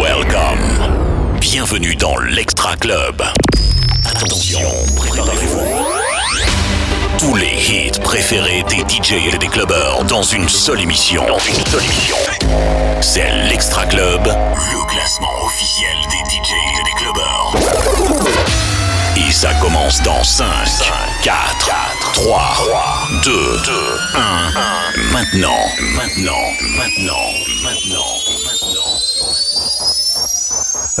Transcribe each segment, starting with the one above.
Welcome. Bienvenue dans l'Extra Club. Attention, préparez-vous. Tous les hits préférés des DJ et des clubbers dans une seule émission. Dans une seule émission. C'est l'Extra Club, le classement officiel ça commence dans 5, 4, 3, 2, 2, 1. Maintenant, maintenant, maintenant, maintenant, maintenant.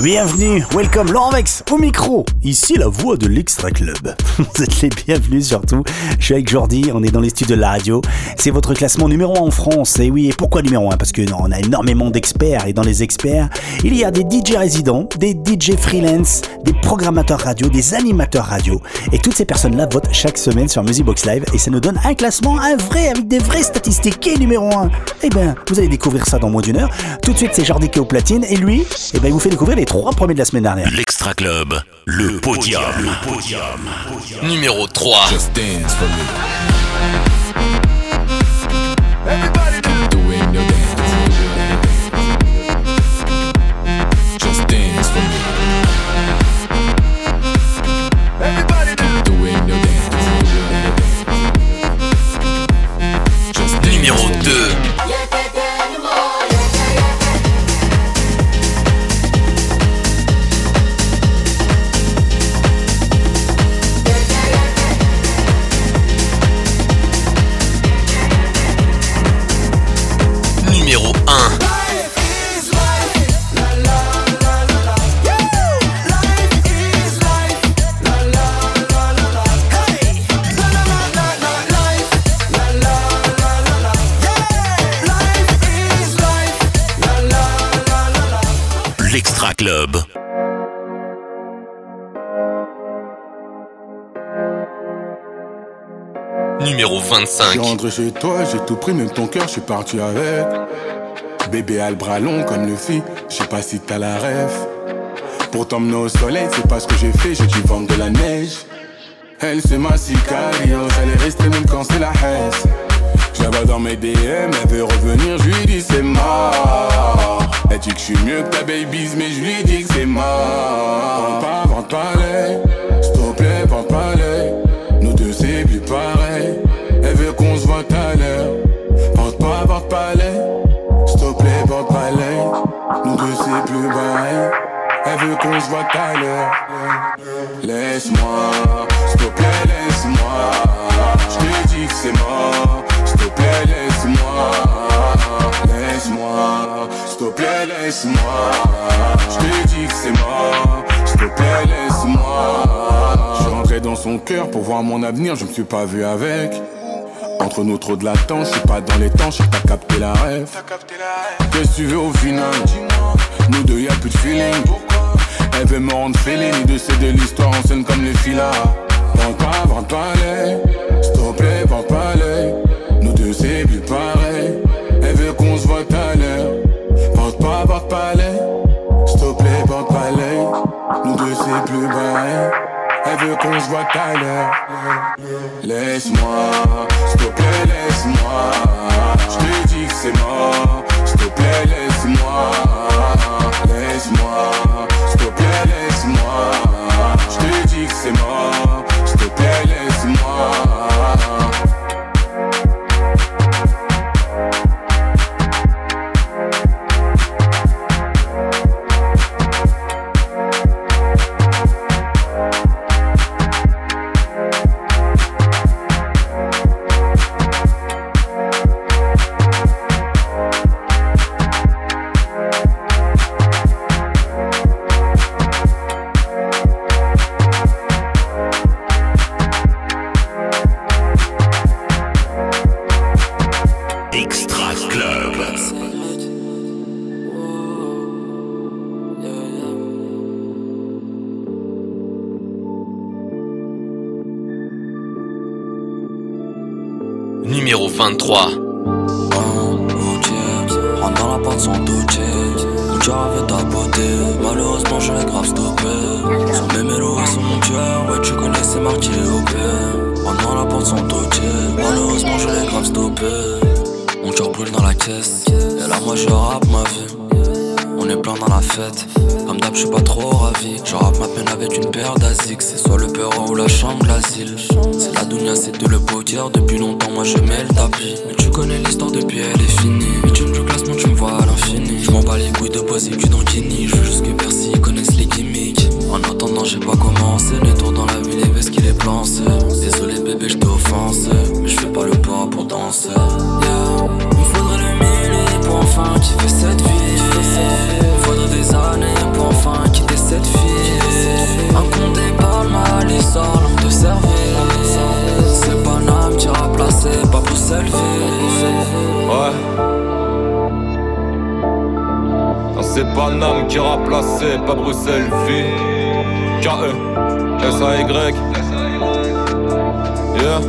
Bienvenue, welcome, Laurent Vex au micro. Ici la voix de l'Extra Club. Vous êtes les bienvenus surtout. Je suis avec Jordi, on est dans les studios de la radio. C'est votre classement numéro 1 en France. Et oui, et pourquoi numéro 1 Parce que non, on a énormément d'experts et dans les experts, il y a des DJ résidents, des DJ freelance, des programmateurs radio, des animateurs radio. Et toutes ces personnes-là votent chaque semaine sur Music Box Live et ça nous donne un classement, un vrai, avec des vraies statistiques. Qui est numéro 1 Eh bien, vous allez découvrir ça dans moins d'une heure. Tout de suite, c'est Jordi qui est au platine et lui, eh ben, il vous fait découvrir les trois premiers de la semaine dernière. L'Extra Club, le podium. Le podium. Numéro 3. Just dance for me. 25. J'ai rentré chez toi, j'ai tout pris, même ton cœur, je suis parti avec. Bébé a le bras long comme le fille, je sais pas si t'as la ref. Pour t'emmener au soleil, c'est pas ce que j'ai fait, j'ai dû vendre de la neige. Elle c'est ma sicario, j'allais rester même quand c'est la haine. Je la vois dans mes DM, elle veut revenir, je lui dis c'est mort. Elle dit que je suis mieux que ta baby's, mais je lui dis que c'est mort. Vends pas, vends pas l'œil, s'il te plaît, vends pas deux c'est plus pareil. Elle veut qu'on se voit tout à l'heure. Laisse-moi, s'il te plaît, laisse-moi. Je te dis que c'est mort. S'il te plaît, laisse-moi. Laisse-moi, s'il te plaît, laisse-moi. Je te dis que c'est mort. S'il te plaît, laisse-moi. Je rentré dans son cœur pour voir mon avenir, je me suis pas vu avec. Entre nous trop de latence, je suis pas dans les temps, je t'as capté la rêve. Qu'est-ce que tu veux au final Nous deux y'a plus de feeling. Elle veut me rendre fêlé, ni de c'est de l'histoire en scène comme les filas. Vente pas, vente pas l'œil, s'il te plaît, vente pas l'œil. Nous deux c'est plus pareil. Elle veut qu'on se voit tout à l'heure. Vente pas, vente pas l'œil, s'il te plaît, pas l'œil. Nous deux c'est plus pareil. Veut qu'on se voit l'heure. Laisse-moi, s'il te plaît, laisse-moi. Je te dis que c'est mort. Ouais. Non, c'est Paname qui remplaçait, pas Bruxelles vie. K.E. S.A.Y. Yeah.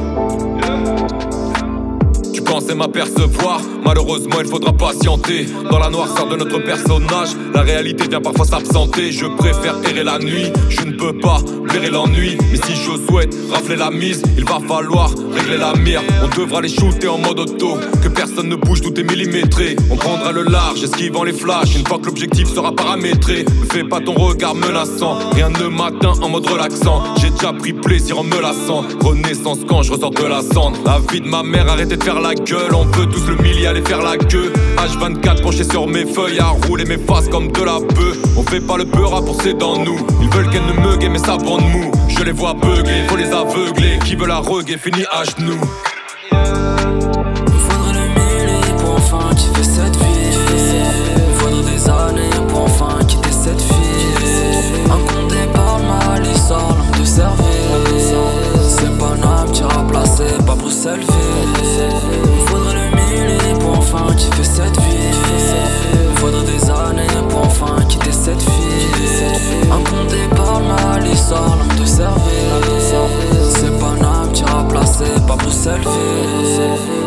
Tu pensais m'apercevoir, malheureusement il faudra patienter Dans la noirceur de notre personnage la réalité vient parfois s'absenter, je préfère errer la nuit. Je ne peux pas blairer l'ennui, mais si je souhaite rafler la mise, il va falloir régler la mire. On devra les shooter en mode auto personne ne bouge, tout est millimétré. On prendra le large, esquivant les flashs. Une fois que l'objectif sera paramétré, ne fais pas ton regard menaçant. Rien ne m'atteint en mode relaxant. J'ai déjà pris plaisir en me lassant. Renaissance quand je ressors de la cendre. La vie de ma mère, arrêtez de faire la gueule. On veut tous le millier, aller faire la queue. H24 penché sur mes feuilles, à rouler mes faces comme de la bœuf. On fait pas le peur à penser dans nous. Ils veulent qu'elle ne me mais ça brande mou. Je les vois beugler, faut les aveugler. Qui veut la reggae, fini à genoux. selfie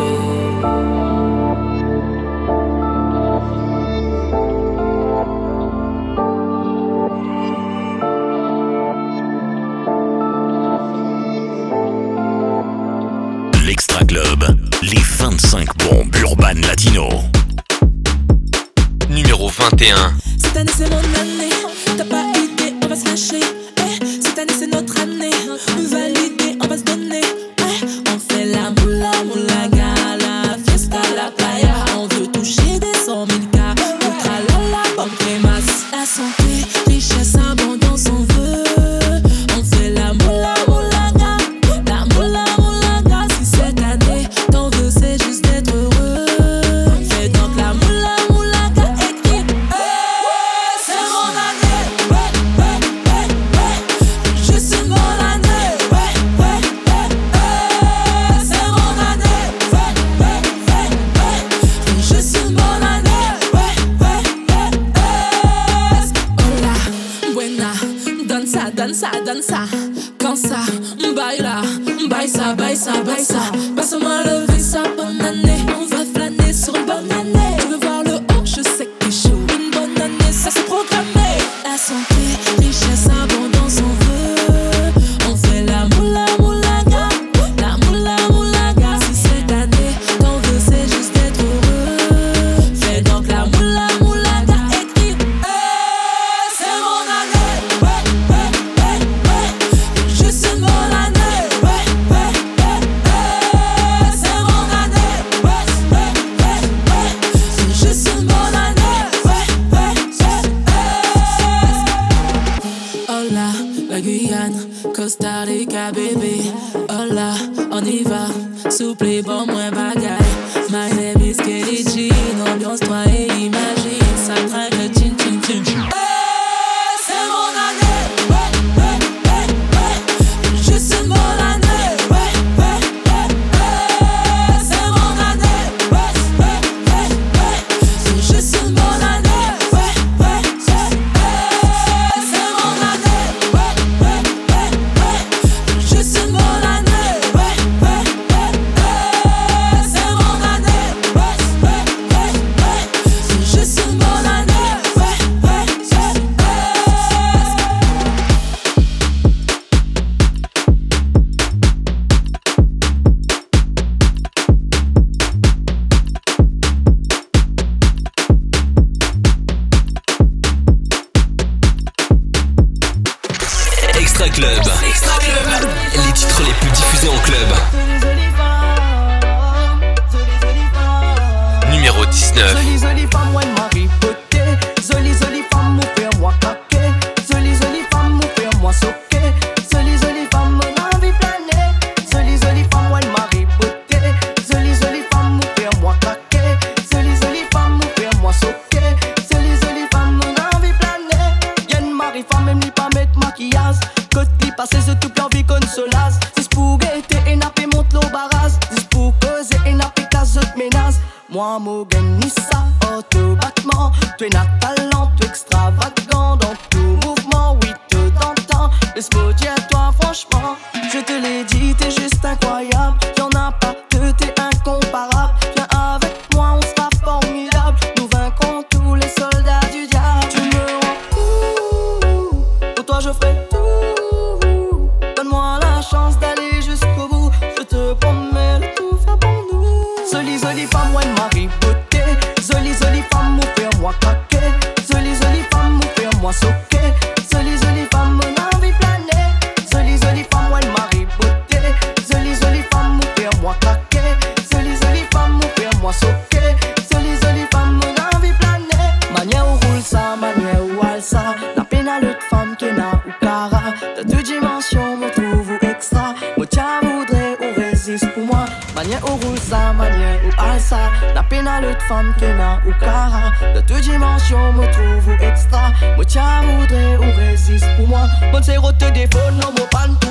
toute femme qui n'a ou cara. De toute dimension, me trouve ou extra. Moi tiens voudrais ou résiste pour moi. Mon c'est rote des non mon pan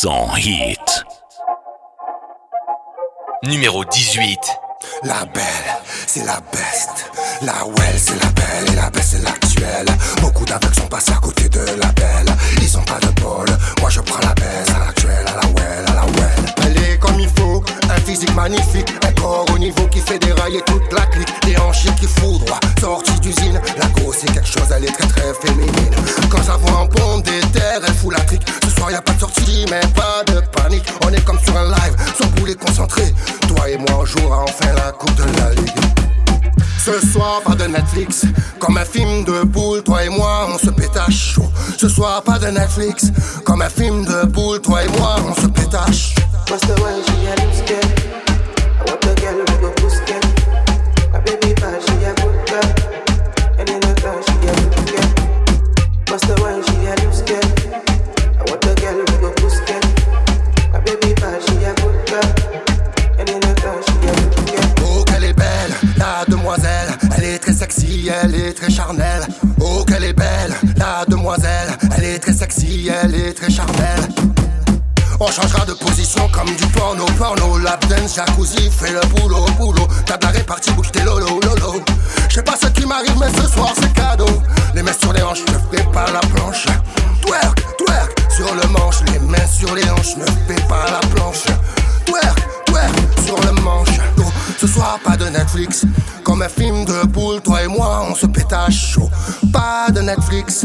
100% hit. Numéro 18. La belle, c'est la beste. La well, c'est la belle et la belle, c'est l'actuelle. Beaucoup d'avec sont passés à côté de la belle. Ils ont pas de bol. Comme un film de boule, toi et moi, on se pétache chaud. Ce soir, pas de Netflix. Comme un film de boule, toi et moi. Jacuzzi, fais le boulot, boulot. T'as la répartie, bouge tes lolo, lolo. Je sais pas ce qui m'arrive, mais ce soir c'est cadeau. Les mains sur les hanches, ne fais pas la planche. Twerk, twerk, sur le manche. Les mains sur les hanches, ne fais pas la planche. Twerk, twerk, sur le manche. Oh, ce soir, pas de Netflix. Comme un film de boule, toi et moi, on se pétache chaud. Pas de Netflix.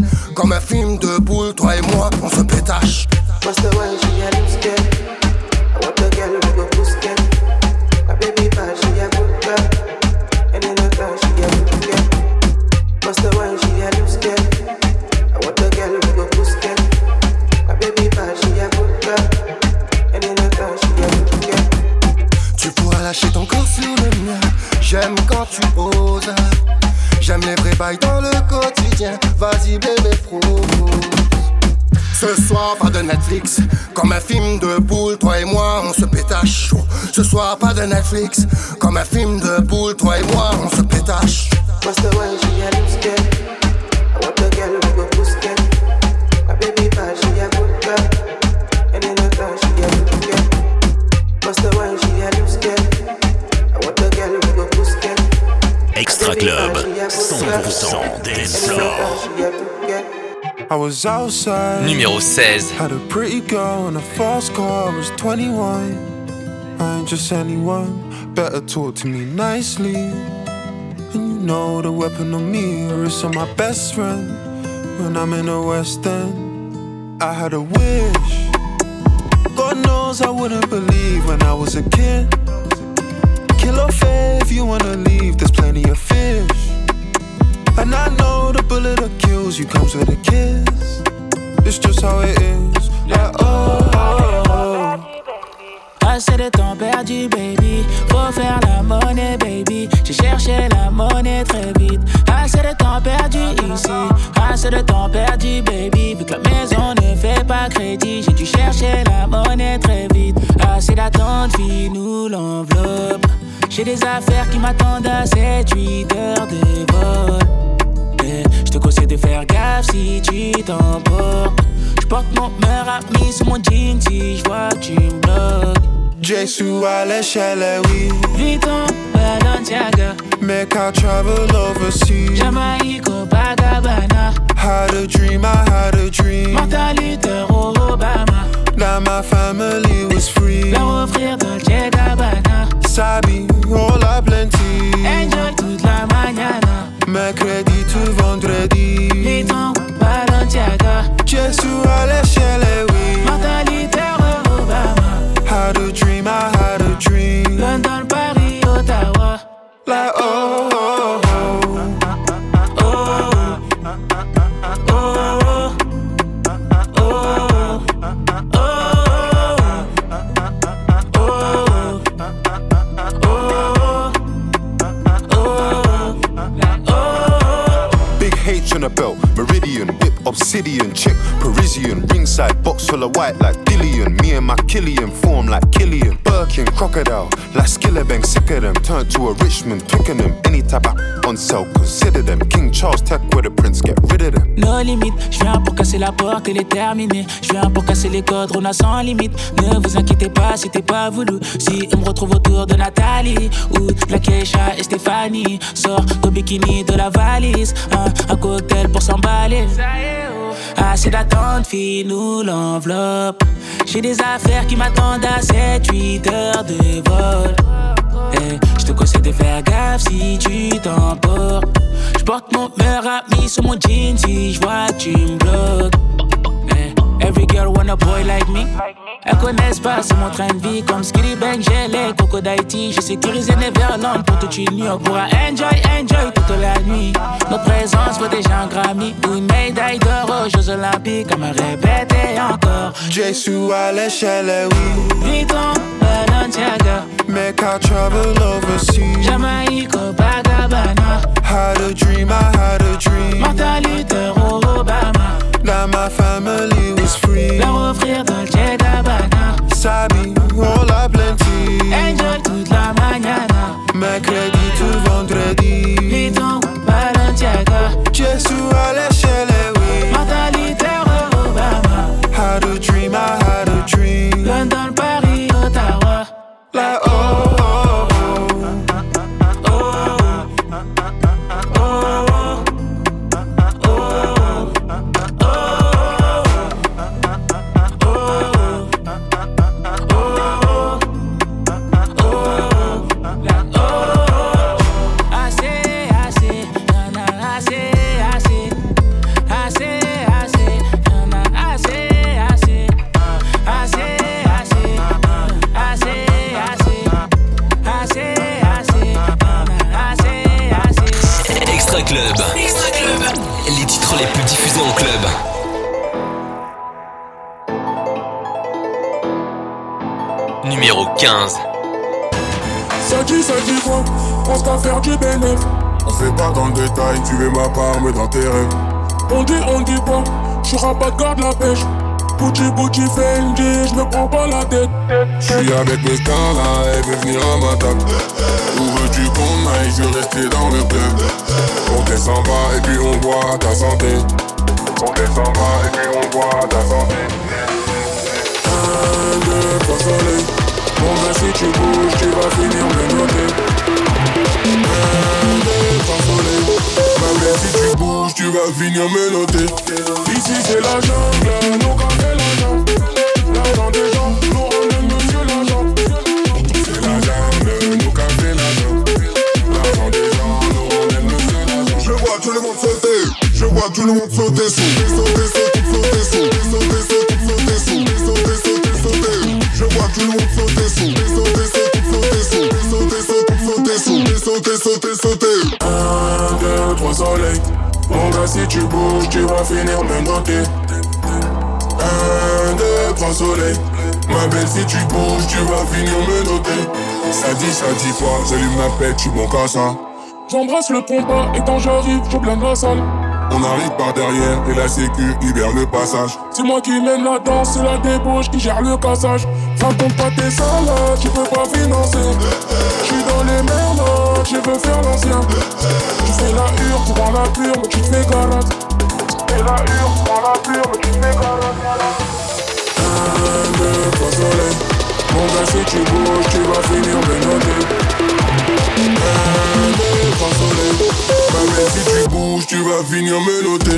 J'aime les vrais bails dans le quotidien. Vas-y, bébé, propose. Ce soir, pas de Netflix. Comme un film de boule, toi et moi, on se pétache. Ce soir, pas de Netflix. Comme un film de boule, toi et moi, on se pétache. Extra Club, 100% dance. I was outside. Numéro 16. Had a pretty girl in a fast car. I was 21. I ain't just anyone. Better talk to me nicely. And you know the weapon on me, or it's on my best friend. When I'm in the West End, I had a wish. God knows I wouldn't believe when I was a kid. Kill or fair if you wanna leave, there's plenty of fish. And I know the bullet that kills you comes with a kiss. It's just how it is. Like, oh, oh, oh. Assez de temps perdu, baby. Faut faire la monnaie, baby. J'ai cherché la monnaie très vite. Assez de temps perdu ici. Assez de temps perdu, baby. Vu que la maison ne fait pas crédit, j'ai dû chercher la monnaie très vite. Assez d'attente, file-nous l'enveloppe. J'ai des affaires qui m'attendent à 7-8 heures de vol. Eh, Je te conseille de faire gaffe si tu t'emportes. Je porte mon meilleur ami sous mon jean si je vois tu me bloques. Jesu à l'échelle, oui. Vuitton, Balenciaga, Make I travel overseas. Jamaïque, Copacabana, Had a dream, I had a dream. Martin Luther, Obama, That my family was free. La porte, elle est terminée. Je viens pour casser les codes, on a sans limite. Ne vous inquiétez pas t'es pas voulu. Si on me retrouve autour de Nathalie ou de la Keisha et Stéphanie, sors ton bikini de la valise. Un, un cocktail pour s'emballer. Assez d'attente, file-nous l'enveloppe. J'ai des affaires qui m'attendent à 7-8 heures de vol. Eh, je te conseille de faire gaffe si tu t'emportes. Je porte mon meilleur ami sur mon jean si je vois tu me bloques. Eh, every girl want a boy like me. Elles connaissent pas, c'est mon train de vie. Comme Skitty Bang, j'ai les cocos d'Haïti. J'ai sécurisé Neverland pour toute une nuit. On pourra enjoy, enjoy toute la nuit. Notre présence vaut déjà un Grammy. Une médaille d'or aux Jeux Olympiques. À me répéter encore. Jesu à l'échelle, oui. Vuitton, Balenciaga, Make I travel overseas. Jamaïque, Copacabana. Had a dream, I had a dream. Martin sous. Sous. Sauter, sauter, sauter sous. Sauter, sauter, sauter. Je vois tout le monde sauter sous. Sauter, sauter, sauter sous. Sauter, sauter, sauter sous. Sauter, sauter, sauter. Un, deux, trois soleils. Mon gars, si tu bouges, tu vas finir me noter. Un, deux, trois soleils. Ma belle, si tu bouges, tu vas finir me noter. Ça dit, ça dit quoi J'allume ma pète, tu mon cassa. J'embrasse le compas et quand j'arrive, je la salle. On arrive par derrière et la sécu libère le passage. C'est moi qui mène la danse, c'est la débauche qui gère le cassage. Raconte pas tes salades, tu peux pas financer. J'suis dans les merdes, je veux faire l'ancien. Tu fais la hure, tu prends la pure, mais tu te fais garade. Tu fais la hure, tu prends la pure, mais tu te fais garade. Un, deux, trois soleils. Mon gars, si tu bouges, tu vas finir me noter. Ma belle, si tu bouges, tu vas finir me noter.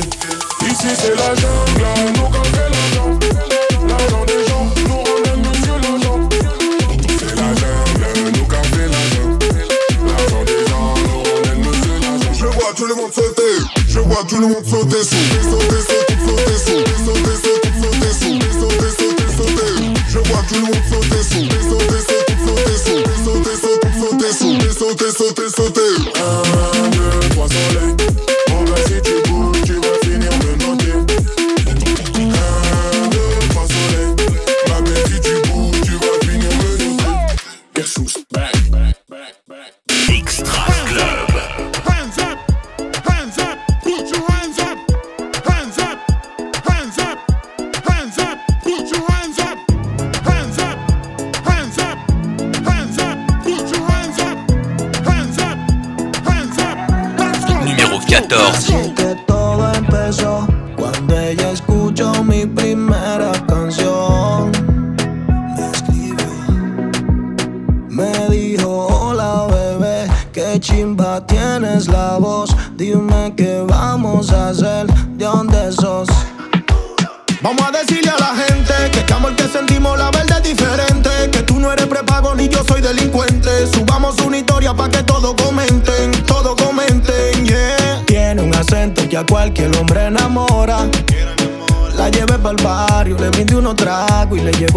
Ici c'est la jungle, nous la nous. C'est la jungle, nous la. L'argent des gens, nous. Je vois tout le monde sauter, je vois tout le monde sauter. Sauter, sauter, sauter. Sauter, sauter, sauter. Sauter, sauter, sauter. Je vois tout le monde sauter. Sauter, sauter, sauter Sauter, sauter, sauter. Un, deux, trois.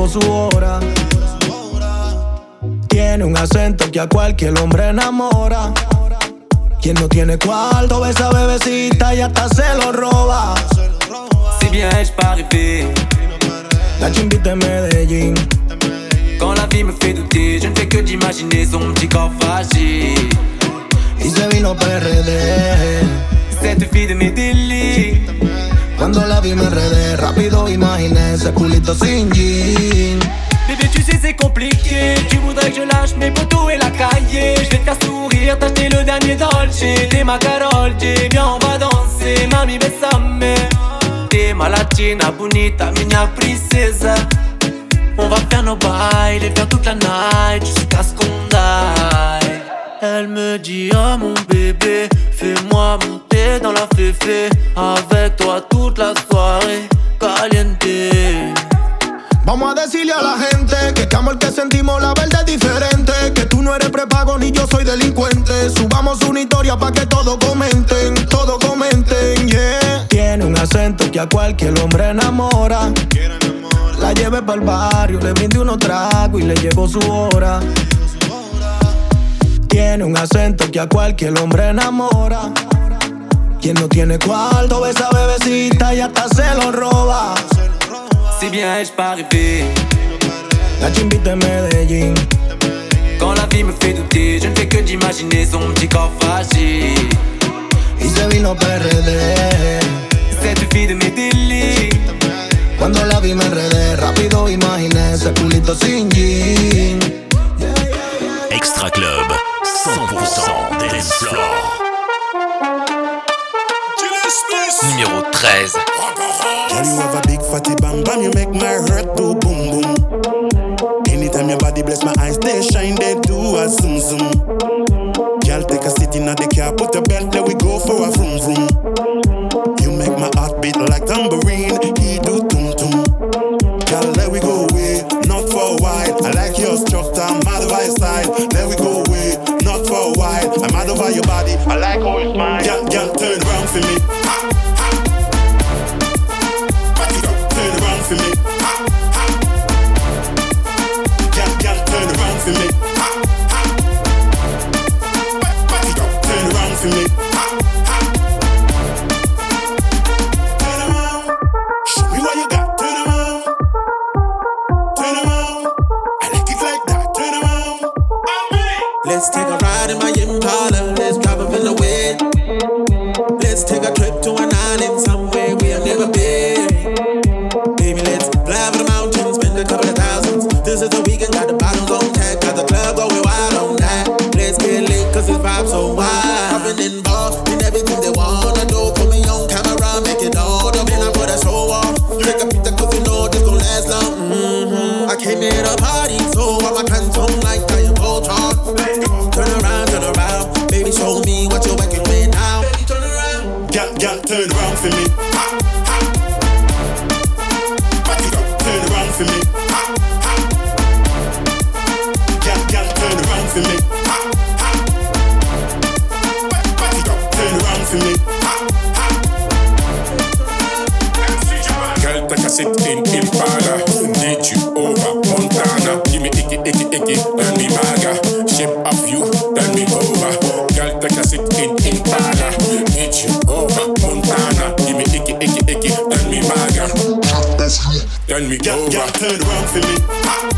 Su hora. Tiene un acento que a cualquier hombre enamora. Quien no tiene cuarto, ve esa bebecita y hasta se lo roba. Si bien ai-je pas rêvé La chimbita de Medellín. Quand la vie me fait douter, je ne fais que d'imaginer son petit corps fragile. Y se vino PRD. Cette fille de mes délits. Cuando la vi me enredé, rápido imaginé ese culito sin jean. Bébé, tu sais, c'est compliqué. Tu voudrais que je lâche mes poteaux et la cahier. Je vais te faire sourire, t'acheter le dernier Dolce. T'es ma Carol J, viens, on va danser. Mami, besame. T'es ma latina, bonita, minha princesa. On va faire nos bails, les faire toute la night jusqu'à ce qu'on die. Elle me dit, oh mon bébé, fais-moi monter dans la féfé. Avec toi toute la soirée, caliente. Vamos a decirle a la gente que este amor que sentimos la verdad es diferente. Que tú no eres prepago ni yo soy delincuente. Subamos una historia para que todos comenten, todos comenten, yeah. Tiene un acento que a cualquier hombre enamora. La llevé para el barrio, le brindé unos tragos y le llegó su hora. Tiene un acento que a cualquier hombre enamora. Quien no tiene cuarto ve esa bebecita y hasta se lo roba. Si bien pas rêvé La chimbita de Medellín. Quand la vie me fait douter, je ne fais que d'imaginer son petit corps fragile. Y se vino PRD. Cette fille de mes délits. Cuando la vi me enredé, rápido imaginé ese culito sin jean. Extra Club, 100% dance floor. Numéro 13. Girl, you have a big fatty bang bang, you make my heart do boom boom. Anytime your body bless my eyes, they shine, they do a zoom zoom. Girl, take a seat in the put a belt, let we go for a vroom vroom. You make my heart beat like tambourine, he do tum tum. Girl, let we go away, not for a while. I like your structure, Your body, I like how it's mine. Girl, girl, turn Let's take a ride in my Impala. Let's Turn me Girl, over. girl, turn around for me.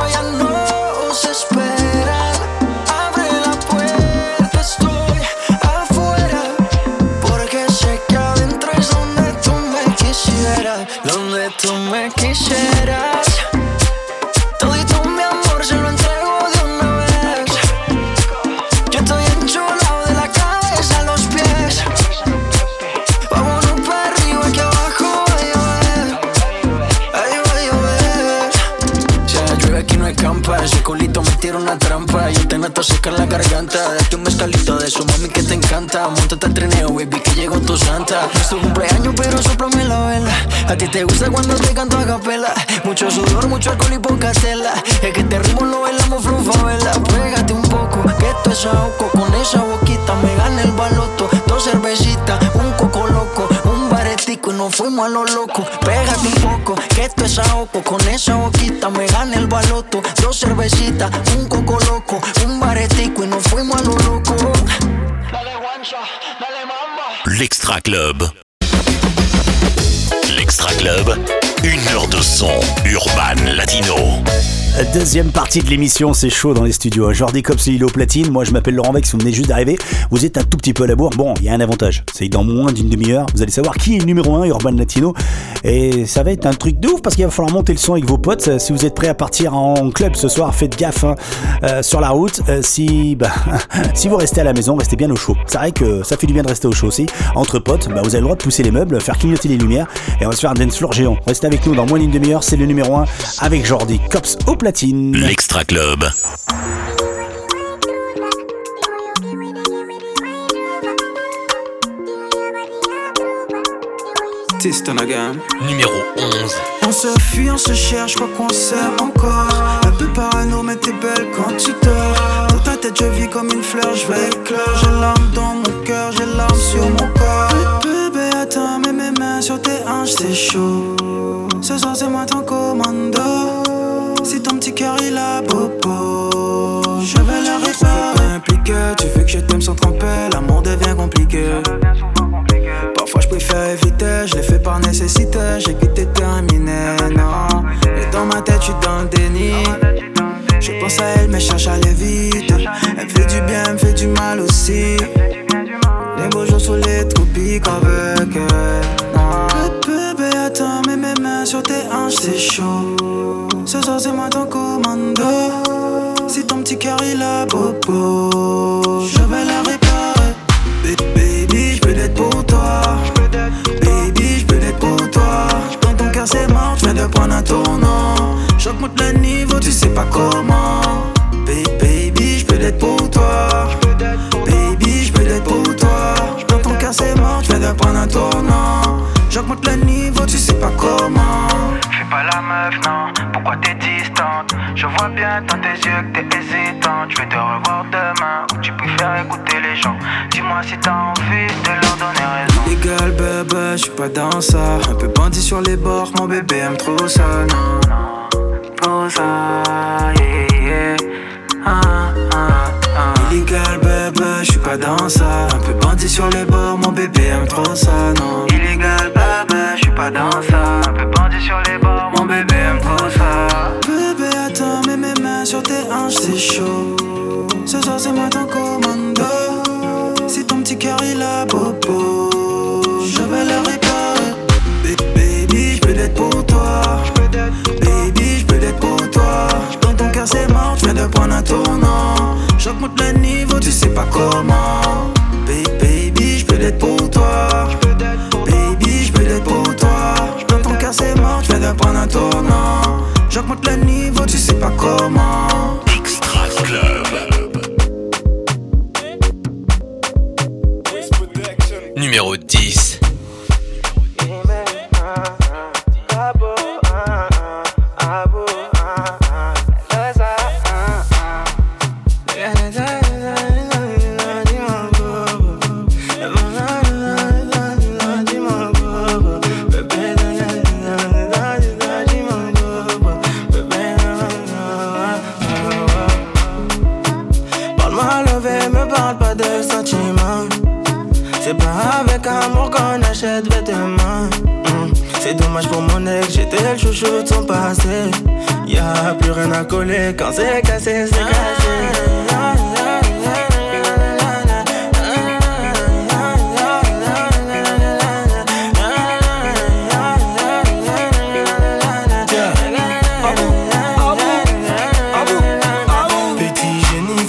tú me quisieras. Una trampa. Yo te noto seca en la garganta. Date un mezcalito de su mami que te encanta. Montate al trineo, baby, que llegó tu santa. Es tu cumpleaños, pero soplame la vela. A ti te gusta cuando te canto a capela. Mucho sudor, mucho alcohol y poca tela. Es que te ritmo lo bailamos flufa, vela Pégate un poco, que esto es ahogo Con esa boquita me gana el baloto. Dos cervecitas, un coco loco Un baretico y nos fuimos a lo loco Pégate un poco, que esto es ahogo Con esa boquita me gana el baloto Dos cervecitas, un coco loco Un baretico y nos fuimos a lo loco L'Extra Club. L'Extra Club, une heure de son urban latino. Deuxième partie de l'émission, c'est chaud dans les studios. Jordi Cops et Platine, moi je m'appelle Laurent Vex, vous venez juste d'arriver. Vous êtes un tout petit peu à la bourre. Bon, il y a un avantage, c'est dans moins d'une demi-heure, vous allez savoir qui est numéro 1 Urban Latino. Et ça va être un truc de ouf parce qu'il va falloir monter le son avec vos potes. Si vous êtes prêts à partir en club ce soir, faites gaffe hein, euh, sur la route. Euh, si, bah, si vous restez à la maison, restez bien au chaud. C'est vrai que ça fait du bien de rester au chaud aussi. Entre potes, bah, vous avez le droit de pousser les meubles, faire clignoter les lumières et on va se faire un dance floor géant. Restez avec nous dans moins d'une demi-heure, c'est le numéro 1 avec Jordi Cops platine. L'Extra Club. Numéro 11. On se fuit, on se cherche, quoi qu'on s'aime encore. Un peu parano, mais t'es belle quand tu dors. Dans ta tête, je vis comme une fleur, je vais éclore. J'ai l'âme dans mon cœur, j'ai l'âme sur mon corps. Bébé, attends, mets mes mains sur tes hanches, c'est chaud. Ce soir, c'est moi ton commando. Si ton petit cœur il a popo, je vais le réparer. impliqué, tu veux que je t'aime sans tromper, l'amour devient compliqué. Parfois je préfère éviter, je l'ai fait par nécessité, j'ai quitté terminé, non. Et dans ma tête, je suis dans le déni. Je pense à elle, mais je cherche à aller vite. Elle me fait du bien, elle me fait du mal aussi. Les beaux jours sous les tropiques avec elle. non. Bébé, attends, mets mes mains sur tes hanches, c'est chaud. Ce soir, c'est moi ton commando. Si ton petit cœur il a popo, je vais la réparer. Ba- Baby, je peux l'être pour toi. Baby, je peux l'être pour toi. Dans ton cœur, c'est mort, je viens de prendre un tournant. J'augmente le niveau, tu sais pas comment. Ba- Baby, je peux l'être pour toi. Baby, je peux l'être pour toi. Dans ton cœur, c'est mort, je viens de prendre un tournant. J'augmente le niveau, tu sais pas comment. Fais pas la meuf, non, pourquoi t'es distante Je vois bien dans tes yeux que t'es hésitante Je vais te revoir demain, ou tu préfères écouter les gens Dis-moi si t'as envie de leur donner raison Légal, bébé, je suis pas dans ça. Un peu bandit sur les bords, mon bébé aime trop ça, non. Trop ça, yeah. Ah, ah, ah. Illégal, bébé, je suis pas dans ça. Un peu bandit sur les bords, mon bébé aime trop ça, non. Illégal, bébé, je suis pas dans ça Un peu bandit sur les bords, mon bébé aime trop ça Bébé, attends, mets mes mains sur tes hanches, c'est chaud. Ce soir, c'est moi ton commando. Si ton petit cœur il a popo, je vais le réparer. Ba- Baby, je peux l'être pour toi. Baby, je peux l'être pour toi. Dans ton cœur, c'est mort, je viens de prendre un tournant. J'augmente le niveau, tu sais pas comment. Ba- Baby, je peux l'être pour toi. J'augmente le niveau, tu sais pas comment. Extra Club. Numéro 10. Hmm. C'est dommage pour mon ex, j'étais le chouchou de son passé. Y'a plus rien à coller quand c'est cassé, c'est cassé. Petit génie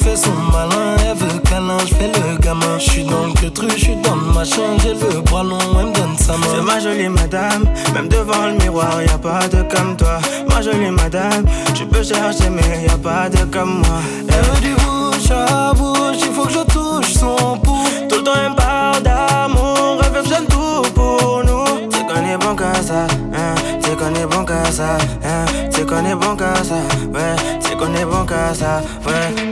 jolie madame, même devant le miroir, y a pas de comme toi. Ma jolie madame, tu peux chercher, mais y a pas de comme moi. Elle veut du bouche à bouche, il faut que je touche son pouls. Tout le temps elle me parle d'amour, elle veut que tout pour nous. C'est qu'on est bon qu'à ça, hein, c'est qu'on est bon qu'à ça, hein, c'est qu'on est bon qu'à ça, ouais, c'est qu'on est bon qu'à ça, ouais,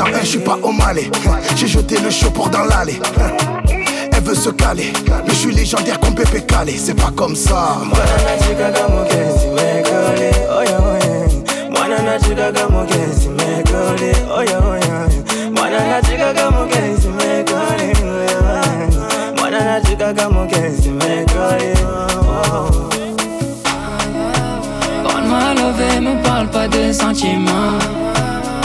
ça, je suis pas au malais. J'ai jeté le chapeau dans l'allée. Elle veut se caler, mais je suis légendaire comme Pépé Calé, c'est pas comme ça. Quand ma levée me parle pas de sentiments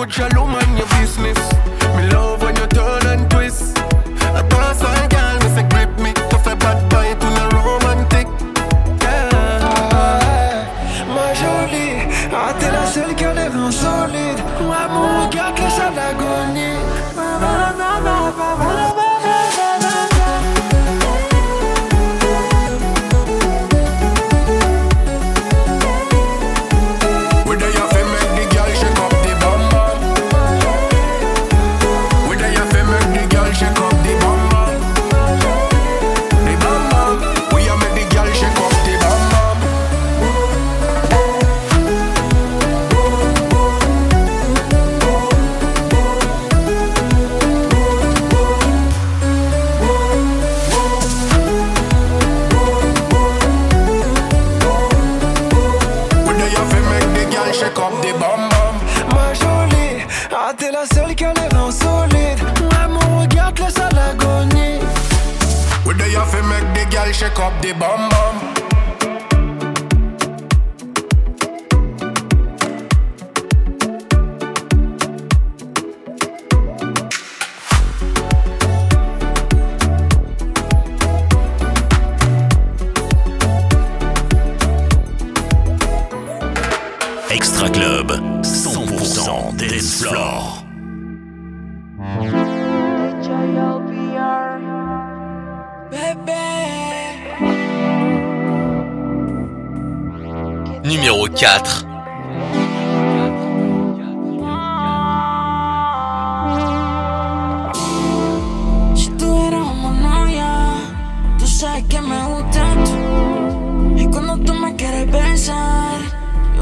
So jalo man your business the bomb.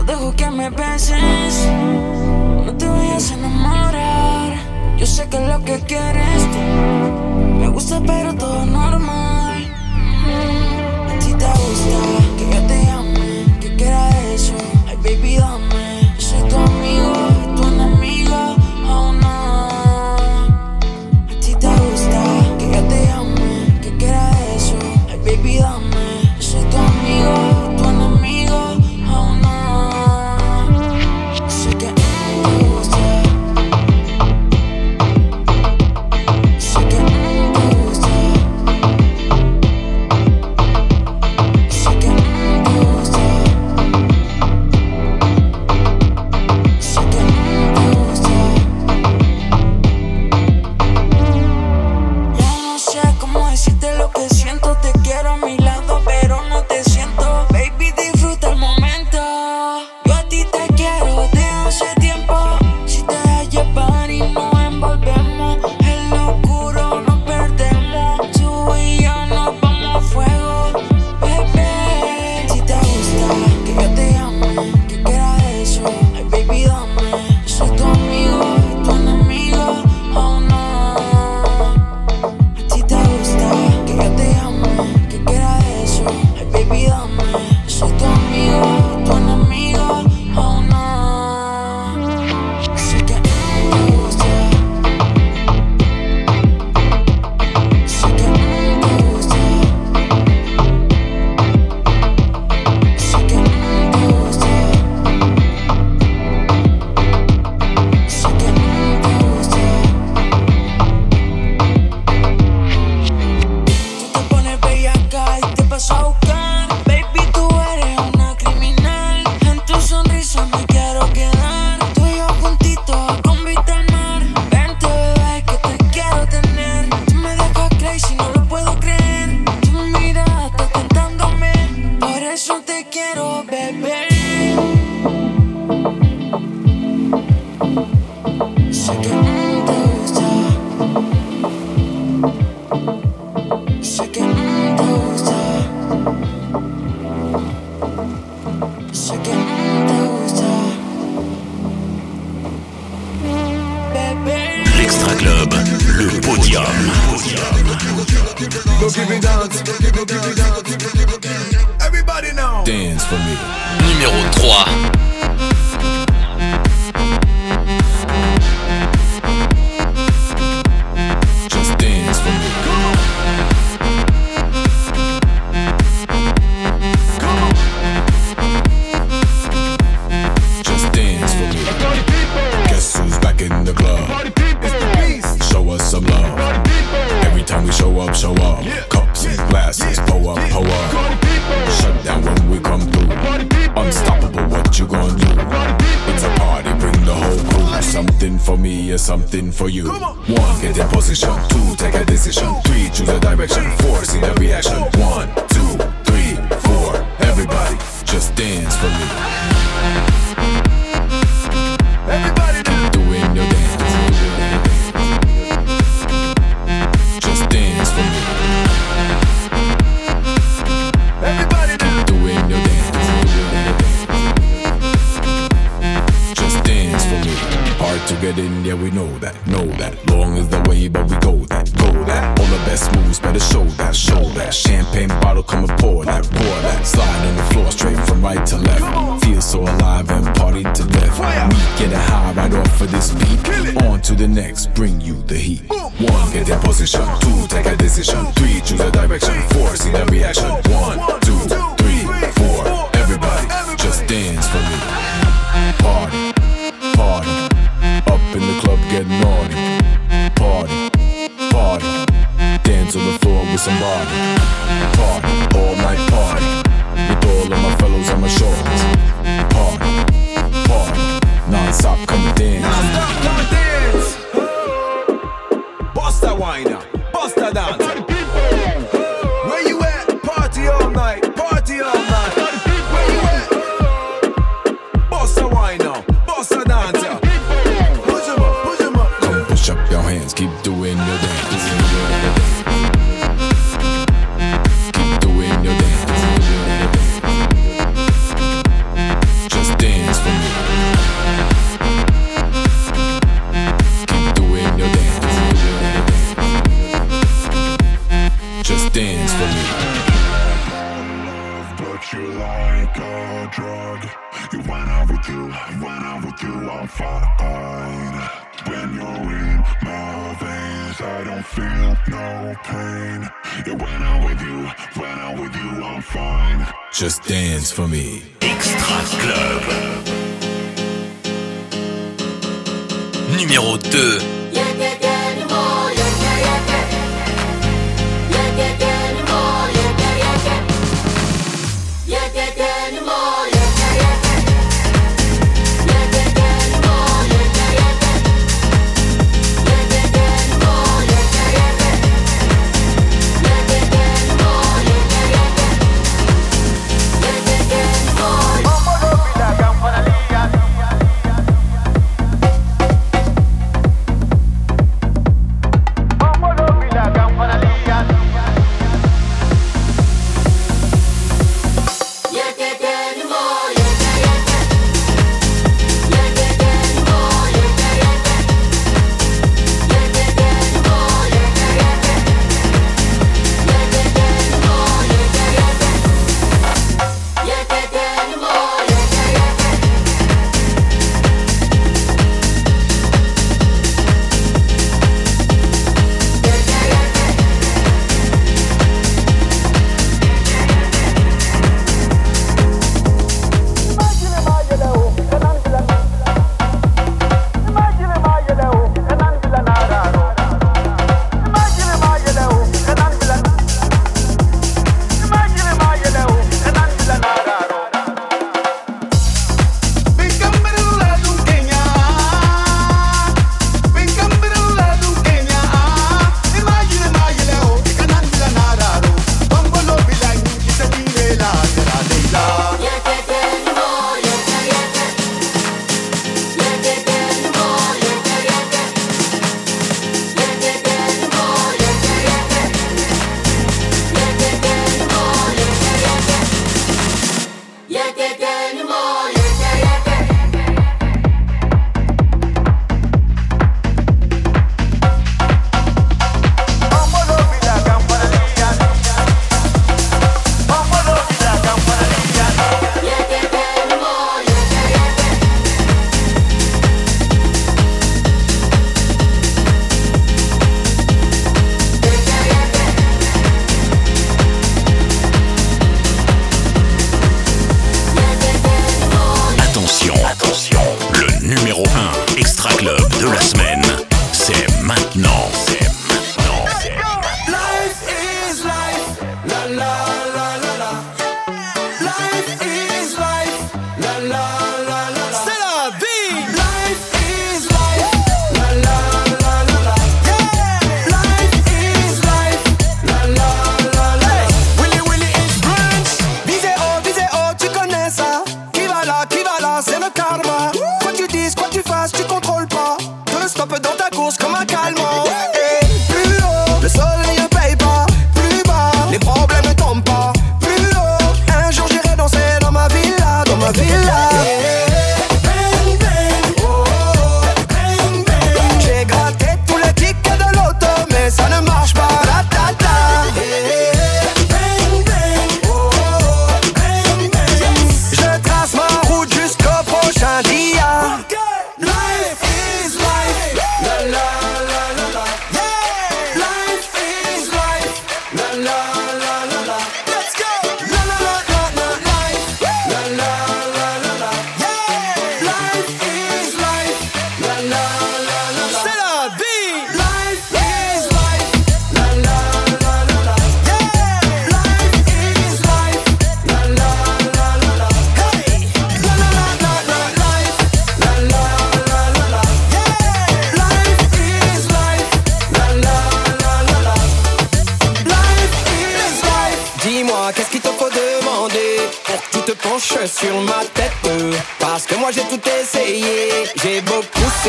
dejo que me beses. No te vayas a enamorar. Yo sé que lo que quieres tú me gusta, pero todo normal. A ti te gusta que yo te llame, que quiera eso. Ay, baby, dame. Numéro 2.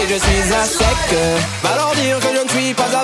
Je suis à sec. Leur dire que je ne suis pas à